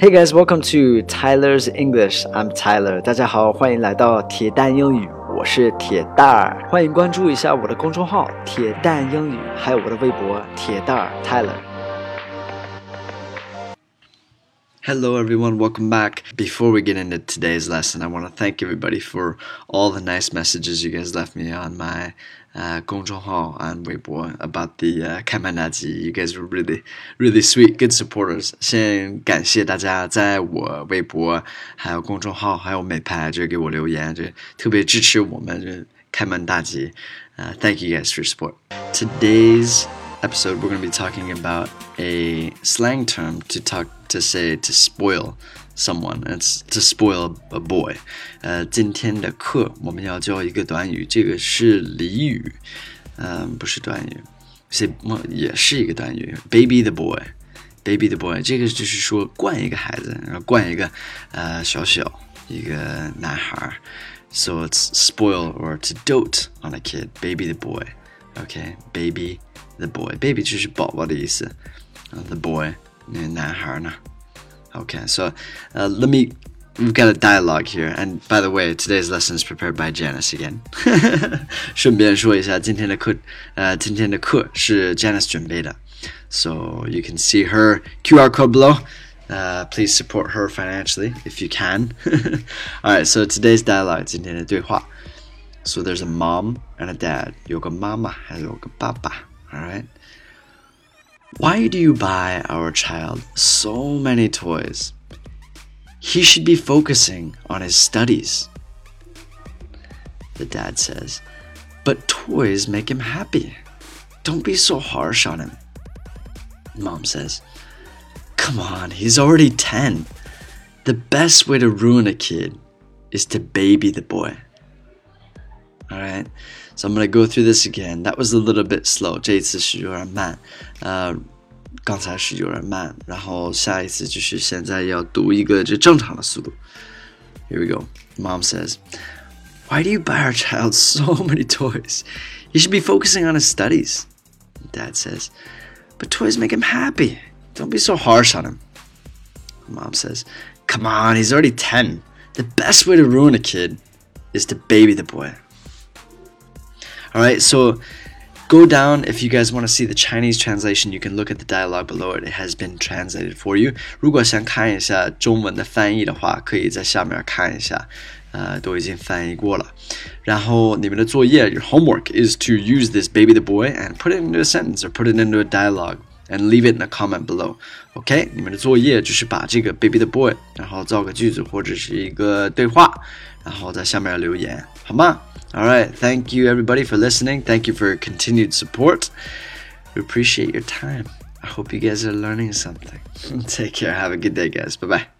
Hey guys, welcome to Tyler's English. I'm Tyler. 大家好，欢迎来到铁蛋英语，我是铁蛋儿。欢迎关注一下我的公众号“铁蛋英语”，还有我的微博“铁蛋儿 Tyler”。Hello, everyone. Welcome back. Before we get into today's lesson, I want to thank everybody for all the nice messages you guys left me on my uh, 公众号 on Weibo about the uh, 开曼大吉. You guys were really, really sweet, good supporters. 先感谢大家在我微博、还有公众号、还有美拍这给我留言，这特别支持我们这开曼大吉。Uh, thank you guys for your support. Today's episode, we're going to be talking about a slang term to talk to say to spoil someone. It's to spoil a boy. 呃，今天的课我们要教一个短语，这个是俚语，嗯，不是短语，是也是一个短语。Baby the boy, baby the boy，这个就是说惯一个孩子，然后惯一个呃小小一个男孩。So it's spoil or to dote on a kid, baby the boy. Okay, baby the boy. Baby 就是宝宝的意思。The boy 那男孩呢？Okay, so uh, let me. We've got a dialogue here, and by the way, today's lesson is prepared by Janice again. 顺便说一下，今天的课，呃，今天的课是 Janice 准备的，so you can see her QR code below. Uh, please support her financially if you can. All right, so today's dialogue, 今天的对话. So there's a mom and a dad. 有个妈妈还有个爸爸. All right. Why do you buy our child so many toys? He should be focusing on his studies. The dad says, But toys make him happy. Don't be so harsh on him. Mom says, Come on, he's already 10. The best way to ruin a kid is to baby the boy Alright, so I'm gonna go through this again. That was a little bit slow. 这一次是有点慢，呃，刚才是有点慢，然后下一次就是现在要读一个这正常的速度。Here we go. Mom says, "Why do you buy our child so many toys? He should be focusing on his studies." Dad says, "But toys make him happy. Don't be so harsh on him." Mom says, "Come on, he's already 10. The best way to ruin a kid is to baby the boy." All right, so go down if you guys want to see the Chinese translation. You can look at the dialogue below it. It has been translated for you. 如果想看一下中文的翻译的话，可以在下面看一下，呃，都已经翻译过了。然后你们的作业，your homework is to use this baby the boy and put it into a sentence or put it into a dialogue. And leave it in a comment below. OK，你们的作业就是把这个 baby the boy，然后造个句子或者是一个对话， 然后在下面留言，好吗？all right. Thank you, everybody, for listening. Thank you for your continued support. We appreciate your time. I hope you guys are learning something. Take care. Have a good day, guys. Bye bye.